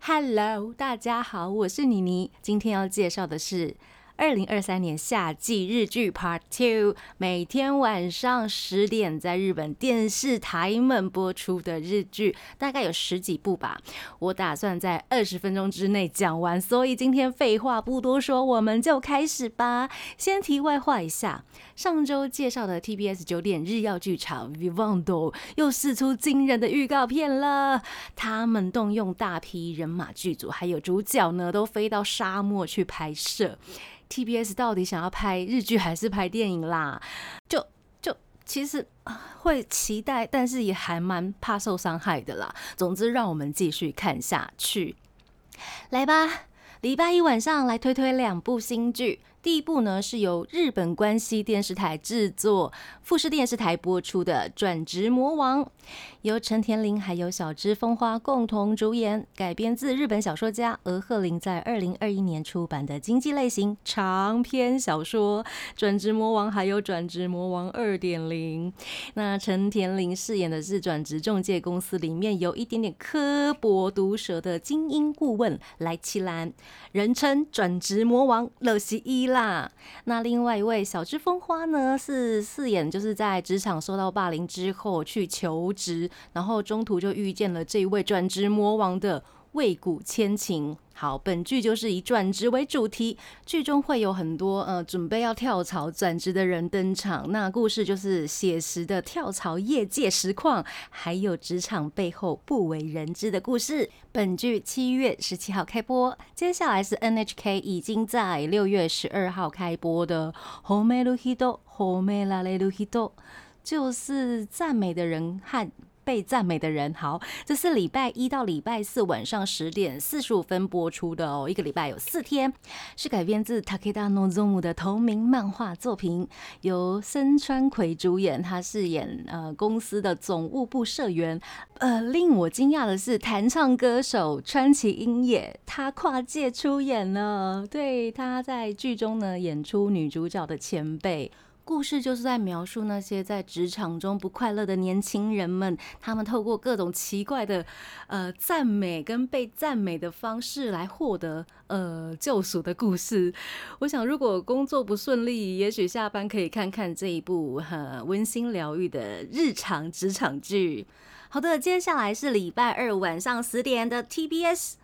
Hello，大家好，我是妮妮。今天要介绍的是二零二三年夏季日剧 Part Two，每天晚上十点在日本电视台们播出的日剧，大概有十几部吧。我打算在二十分钟之内讲完，所以今天废话不多说，我们就开始吧。先题外话一下，上周介绍的 TBS 九点日曜剧场 Vivondo 又试出惊人的预告片了。他们动用大批人马剧组，还有主角呢，都飞到沙漠去拍摄。TBS 到底想要拍日剧还是拍电影啦？就就其实会期待，但是也还蛮怕受伤害的啦。总之，让我们继续看下去。来吧，礼拜一晚上来推推两部新剧。第一部呢是由日本关西电视台制作、富士电视台播出的《转职魔王》，由陈田玲还有小芝风花共同主演，改编自日本小说家俄鹤林在二零二一年出版的经济类型长篇小说《转职魔王》，还有《转职魔王二点零》。那陈田玲饰演的是转职中介公司里面有一点点刻薄毒舌的精英顾问来七兰，人称转职魔王乐西一啦。那另外一位小枝风花呢，是饰演就是在职场受到霸凌之后去求职，然后中途就遇见了这一位转职魔王的魏谷千情。好，本剧就是以转职为主题，剧中会有很多呃准备要跳槽转职的人登场。那故事就是写实的跳槽业界实况，还有职场背后不为人知的故事。本剧七月十七号开播，接下来是 NHK 已经在六月十二号开播的《h o m e l u Hido》，《h o m e l a l e l u Hido》，就是赞美的人和。被赞美的人，好，这是礼拜一到礼拜四晚上十点四十五分播出的哦，一个礼拜有四天，是改编自 Takeda zoom 的同名漫画作品，由森川葵主演，他饰演呃公司的总务部社员。呃，令我惊讶的是，弹唱歌手川崎英也，他跨界出演了，对，他在剧中呢演出女主角的前辈。故事就是在描述那些在职场中不快乐的年轻人们，他们透过各种奇怪的呃赞美跟被赞美的方式来获得呃救赎的故事。我想，如果工作不顺利，也许下班可以看看这一部很温馨疗愈的日常职场剧。好的，接下来是礼拜二晚上十点的 TBS，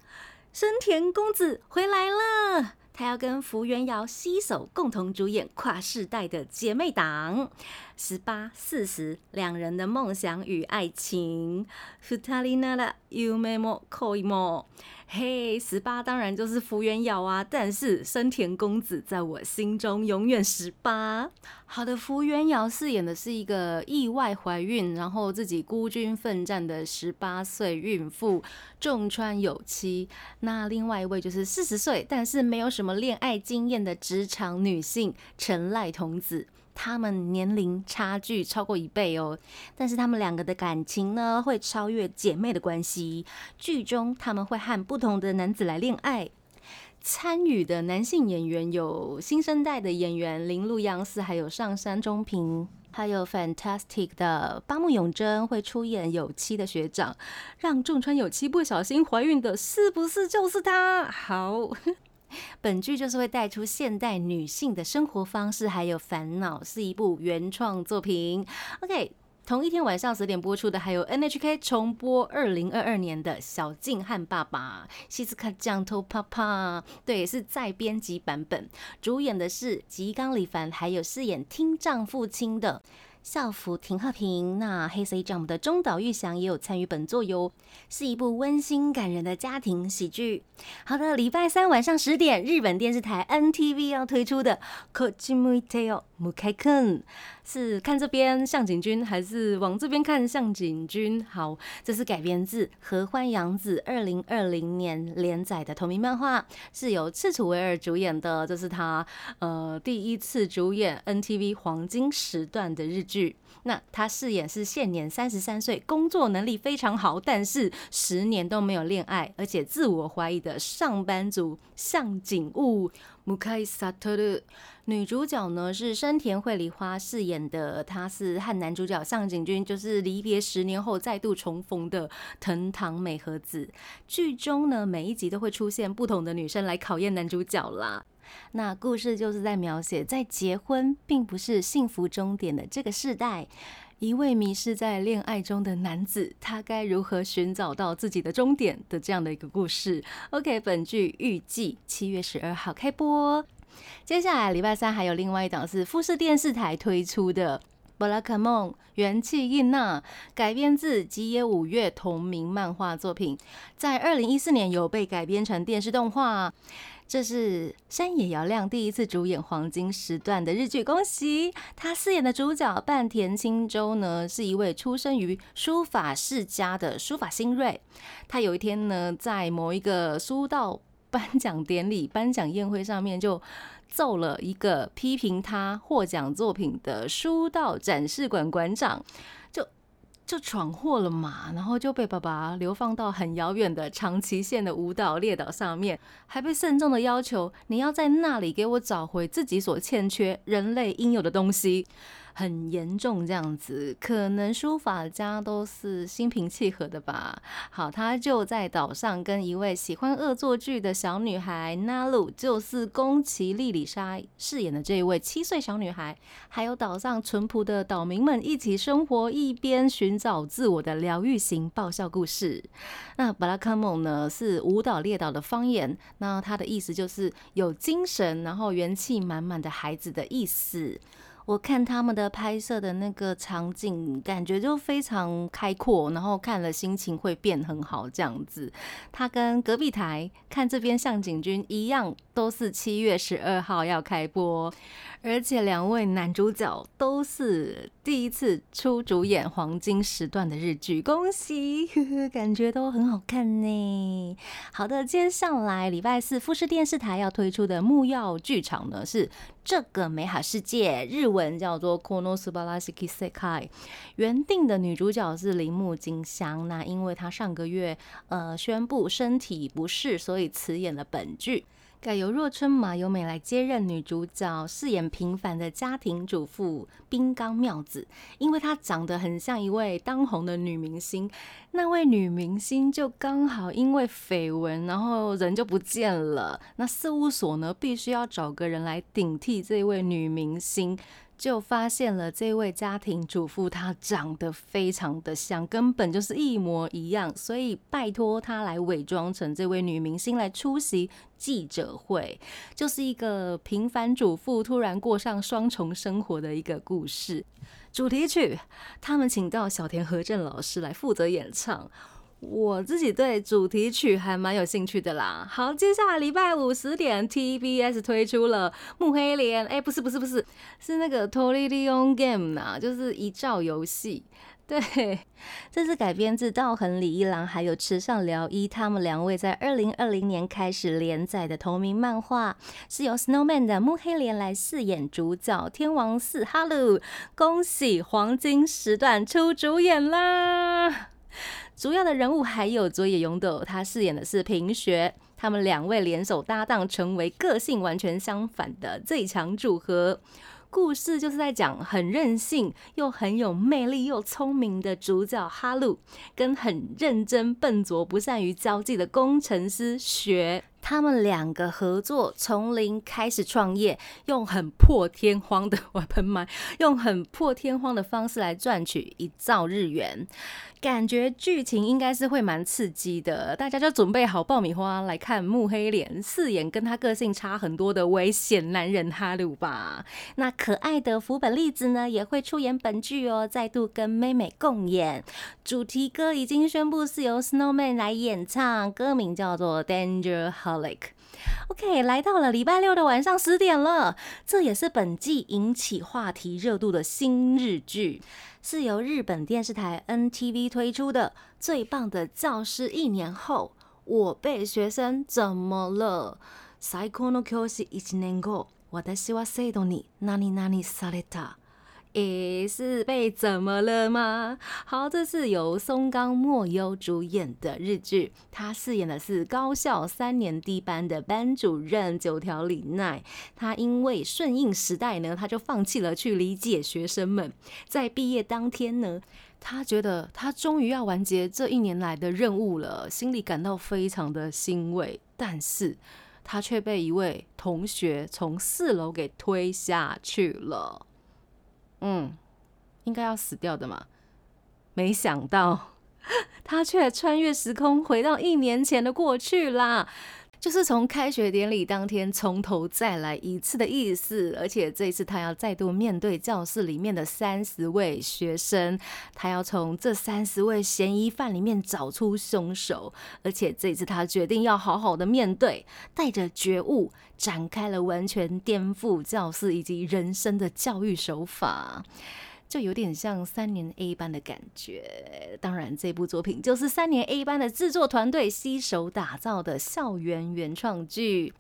深田公子回来了。他要跟福原遥携手共同主演跨世代的姐妹档，十八四十两人的梦想与爱情。ふたりなら夢も恋も。 嘿，十八当然就是福原遥啊，但是生田公子在我心中永远十八。好的，福原遥饰演的是一个意外怀孕，然后自己孤军奋战的十八岁孕妇重川有妻。那另外一位就是四十岁，但是没有什么恋爱经验的职场女性陈赖童子。他们年龄差距超过一倍哦，但是他们两个的感情呢，会超越姐妹的关系。剧中他们会和不同的男子来恋爱。参与的男性演员有新生代的演员林路阳司，还有上山中平，还有 Fantastic 的八木永真会出演有妻的学长，让仲川有妻不小心怀孕的，是不是就是他？好。本剧就是会带出现代女性的生活方式，还有烦恼，是一部原创作品。OK，同一天晚上十点播出的，还有 NHK 重播二零二二年的《小静和爸爸》，西斯卡酱头啪啪，对，是再编辑版本，主演的是吉冈里帆，还有饰演听障父亲的。校服廷鹤平，那黑色 Jump 的中岛裕翔也有参与本作哟，是一部温馨感人的家庭喜剧。好的，礼拜三晚上十点，日本电视台 NTV 要推出的《Kojimu 不开坑》，是看这边向井君，还是往这边看向井君？好，这是改编自合欢洋子二零二零年连载的同名漫画，是由赤楚维尔主演的，这是他呃第一次主演 NTV 黄金时段的日剧。那他饰演是现年三十三岁，工作能力非常好，但是十年都没有恋爱，而且自我怀疑的上班族向井悟。木开萨特的女主角呢是山田惠梨花饰演的，她是和男主角向井君就是离别十年后再度重逢的藤堂美和子。剧中呢每一集都会出现不同的女生来考验男主角啦。那故事就是在描写，在结婚并不是幸福终点的这个时代。一位迷失在恋爱中的男子，他该如何寻找到自己的终点的这样的一个故事。OK，本剧预计七月十二号开播。接下来礼拜三还有另外一档是富士电视台推出的《布拉克梦元气印娜》，改编自吉野五月同名漫画作品，在二零一四年有被改编成电视动画。这是山野遥亮第一次主演黄金时段的日剧，恭喜他饰演的主角半田清舟呢，是一位出生于书法世家的书法新锐。他有一天呢，在某一个书道颁奖典礼、颁奖宴会上面，就揍了一个批评他获奖作品的书道展示馆馆长。就就闯祸了嘛，然后就被爸爸流放到很遥远的长崎县的舞蹈列岛上面，还被慎重的要求你要在那里给我找回自己所欠缺人类应有的东西。很严重这样子，可能书法家都是心平气和的吧。好，他就在岛上跟一位喜欢恶作剧的小女孩娜露，就是宫崎莉里莎饰演的这一位七岁小女孩，还有岛上淳朴的岛民们一起生活，一边寻找自我的疗愈型爆笑故事。那巴拉卡蒙呢是舞蹈列岛的方言，那它的意思就是有精神，然后元气满满的孩子的意思。我看他们的拍摄的那个场景，感觉就非常开阔，然后看了心情会变很好这样子。他跟隔壁台看这边向井君一样，都是七月十二号要开播。而且两位男主角都是第一次出主演黄金时段的日剧，恭喜，感觉都很好看呢。好的，接下来礼拜四富士电视台要推出的木曜剧场呢是这个美好世界，日文文叫做 Konosubarashiki Sekai。原定的女主角是铃木金香，那因为她上个月呃宣布身体不适，所以辞演了本剧。改由若春马由美来接任女主角，饰演平凡的家庭主妇冰冈妙子。因为她长得很像一位当红的女明星，那位女明星就刚好因为绯闻，然后人就不见了。那事务所呢，必须要找个人来顶替这位女明星。就发现了这位家庭主妇，她长得非常的像，根本就是一模一样，所以拜托她来伪装成这位女明星来出席记者会，就是一个平凡主妇突然过上双重生活的一个故事。主题曲，他们请到小田和正老师来负责演唱。我自己对主题曲还蛮有兴趣的啦。好，接下来礼拜五十点，TBS 推出了《暮黑莲》。哎，不是不是不是，是那个《Tolion Game》呐，就是一兆游戏。对，这是改编自道恒李一郎还有池上辽一他们两位在二零二零年开始连载的同名漫画，是由 Snowman 的木黑莲来饰演主角天王寺哈喽，恭喜黄金时段出主演啦！主要的人物还有佐野勇斗，他饰演的是平学，他们两位联手搭档，成为个性完全相反的最强组合。故事就是在讲很任性又很有魅力又聪明的主角哈鲁，跟很认真笨拙不善于交际的工程师学。他们两个合作，从零开始创业，用很破天荒的我喷麦，用很破天荒的方式来赚取一兆日元。感觉剧情应该是会蛮刺激的，大家就准备好爆米花来看木黑脸饰演跟他个性差很多的危险男人哈鲁吧。那可爱的福本粒子呢，也会出演本剧哦，再度跟妹妹共演。主题歌已经宣布是由 Snowman 来演唱，歌名叫做 Danger Holic。OK，来到了礼拜六的晚上十点了，这也是本季引起话题热度的新日剧，是由日本电视台 NTV 推出的《最棒的教师》。一年后，我被学生怎么了？最高の教師一年後、私は生徒に何々された。 诶，是被怎么了吗？好，这是由松冈莫优主演的日剧，他饰演的是高校三年 D 班的班主任九条里奈。他因为顺应时代呢，他就放弃了去理解学生们。在毕业当天呢，他觉得他终于要完结这一年来的任务了，心里感到非常的欣慰。但是他却被一位同学从四楼给推下去了。嗯，应该要死掉的嘛，没想到 他却穿越时空回到一年前的过去啦，就是从开学典礼当天从头再来一次的意思。而且这一次他要再度面对教室里面的三十位学生，他要从这三十位嫌疑犯里面找出凶手。而且这一次他决定要好好的面对，带着觉悟展开了完全颠覆教室以及人生的教育手法。就有点像三年 A 班的感觉。当然，这部作品就是三年 A 班的制作团队携手打造的校园原创剧。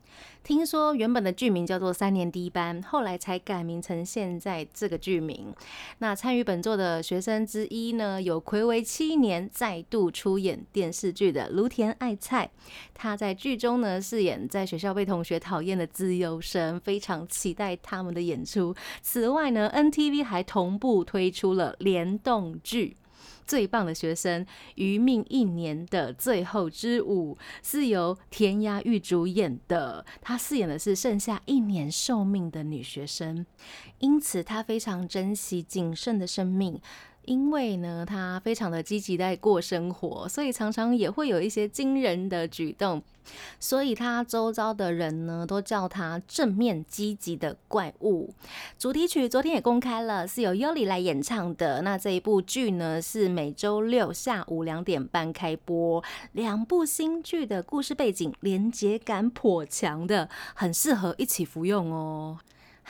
听说原本的剧名叫做《三年 D 班》，后来才改名成现在这个剧名。那参与本作的学生之一呢，有暌违七年再度出演电视剧的芦田爱菜。他在剧中呢饰演在学校被同学讨厌的自由生，非常期待他们的演出。此外呢，NTV 还同步推出了联动剧。最棒的学生，余命一年的最后之舞是由田雅玉主演的。她饰演的是剩下一年寿命的女学生，因此她非常珍惜仅剩的生命。因为呢，他非常的积极在过生活，所以常常也会有一些惊人的举动，所以他周遭的人呢都叫他正面积极的怪物。主题曲昨天也公开了，是由优里来演唱的。那这一部剧呢是每周六下午两点半开播，两部新剧的故事背景连结感颇强的，很适合一起服用哦。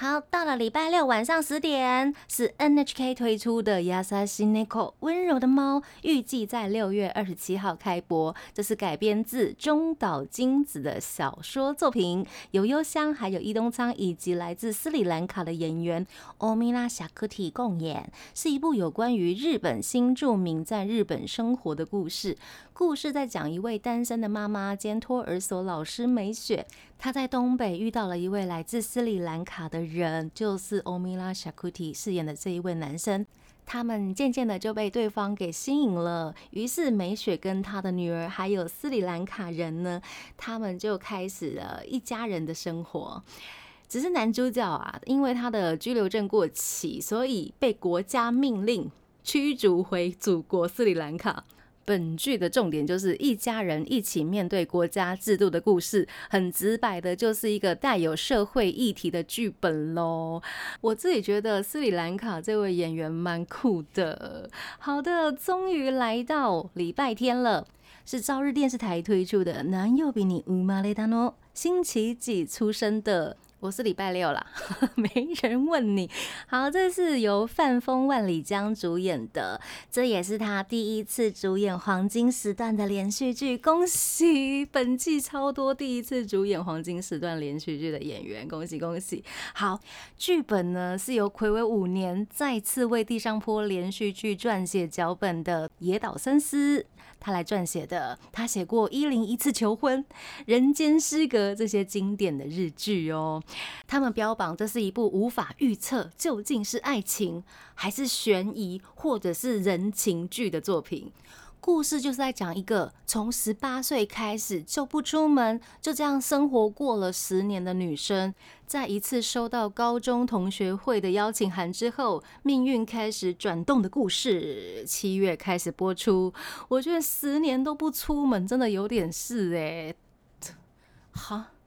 好，到了礼拜六晚上十点，是 NHK 推出的《亚萨西内口温柔的猫》，预计在六月二十七号开播。这是改编自中岛金子的小说作品，由幽香、还有伊东仓以及来自斯里兰卡的演员欧米拉夏克提共演，是一部有关于日本新住民在日本生活的故事。故事在讲一位单身的妈妈兼托儿所老师美雪，她在东北遇到了一位来自斯里兰卡的人，就是欧米拉夏库提饰演的这一位男生。他们渐渐的就被对方给吸引了，于是美雪跟她的女儿还有斯里兰卡人呢，他们就开始了一家人的生活。只是男主角啊，因为他的居留证过期，所以被国家命令驱逐回祖国斯里兰卡。本剧的重点就是一家人一起面对国家制度的故事，很直白的，就是一个带有社会议题的剧本喽。我自己觉得斯里兰卡这位演员蛮酷的。好的，终于来到礼拜天了，是朝日电视台推出的《男友比你乌马雷达诺》，星期几出生的？我是礼拜六啦，没人问你。好，这是由范风万里江主演的，这也是他第一次主演黄金时段的连续剧，恭喜！本季超多第一次主演黄金时段连续剧的演员，恭喜恭喜！好，剧本呢是由暌违五年再次为地上坡连续剧撰写脚本的野岛伸司。他来撰写的，他写过《一零一次求婚》《人间失格》这些经典的日剧哦。他们标榜这是一部无法预测究竟是爱情还是悬疑或者是人情剧的作品。故事就是在讲一个从十八岁开始就不出门，就这样生活过了十年的女生，在一次收到高中同学会的邀请函之后，命运开始转动的故事。七月开始播出，我觉得十年都不出门，真的有点事哎。好。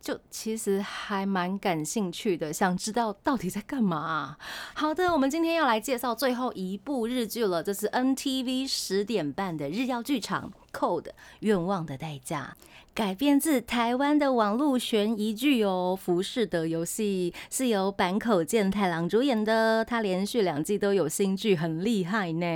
就其实还蛮感兴趣的，想知道到底在干嘛。好的，我们今天要来介绍最后一部日剧了，这是 NTV 十点半的日曜剧场《Code 愿望的代价》。改编自台湾的网络悬疑剧哦，《浮士德游戏》是由坂口健太郎主演的，他连续两季都有新剧，很厉害呢。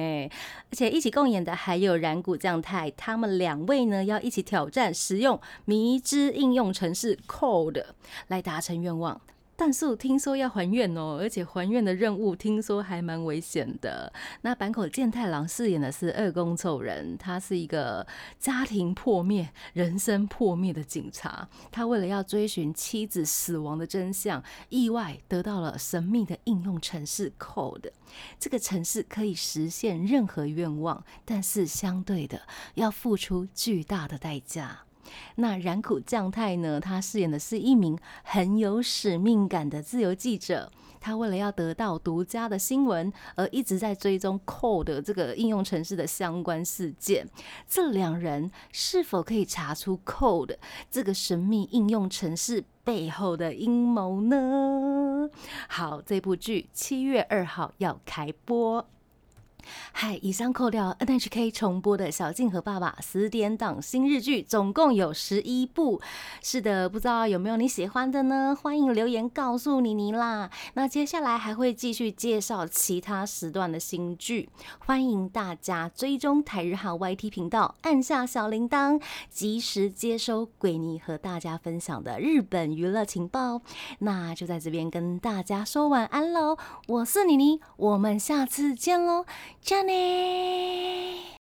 而且一起共演的还有染谷将太，他们两位呢要一起挑战使用迷之应用程式 Code 来达成愿望。但是听说要还愿哦，而且还愿的任务听说还蛮危险的。那坂口健太郎饰演的是二宫凑人，他是一个家庭破灭、人生破灭的警察。他为了要追寻妻子死亡的真相，意外得到了神秘的应用程式 Code。这个程式可以实现任何愿望，但是相对的要付出巨大的代价。那染谷将太呢？他饰演的是一名很有使命感的自由记者。他为了要得到独家的新闻，而一直在追踪 Code 这个应用程式的相关事件。这两人是否可以查出 Code 这个神秘应用程式背后的阴谋呢？好，这部剧七月二号要开播。嗨，以上扣掉 NHK 重播的《小静和爸爸》十点档新日剧，总共有十一部。是的，不知道有没有你喜欢的呢？欢迎留言告诉妮妮啦。那接下来还会继续介绍其他时段的新剧，欢迎大家追踪台日号 YT 频道，按下小铃铛，及时接收鬼妮和大家分享的日本娱乐情报。那就在这边跟大家说晚安喽，我是妮妮，我们下次见喽。じゃあね